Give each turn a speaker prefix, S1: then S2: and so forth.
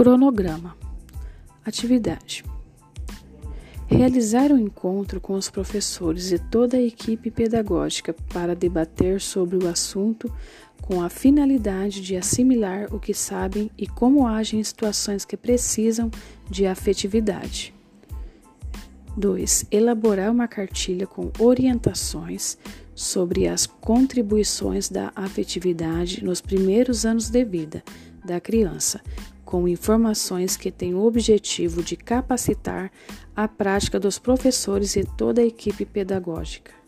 S1: Cronograma. Atividade. Realizar um encontro com os professores e toda a equipe pedagógica para debater sobre o assunto com a finalidade de assimilar o que sabem e como agem em situações que precisam de afetividade. 2. Elaborar uma cartilha com orientações sobre as contribuições da afetividade nos primeiros anos de vida da criança, com informações que têm o objetivo de capacitar a prática dos professores e toda a equipe pedagógica.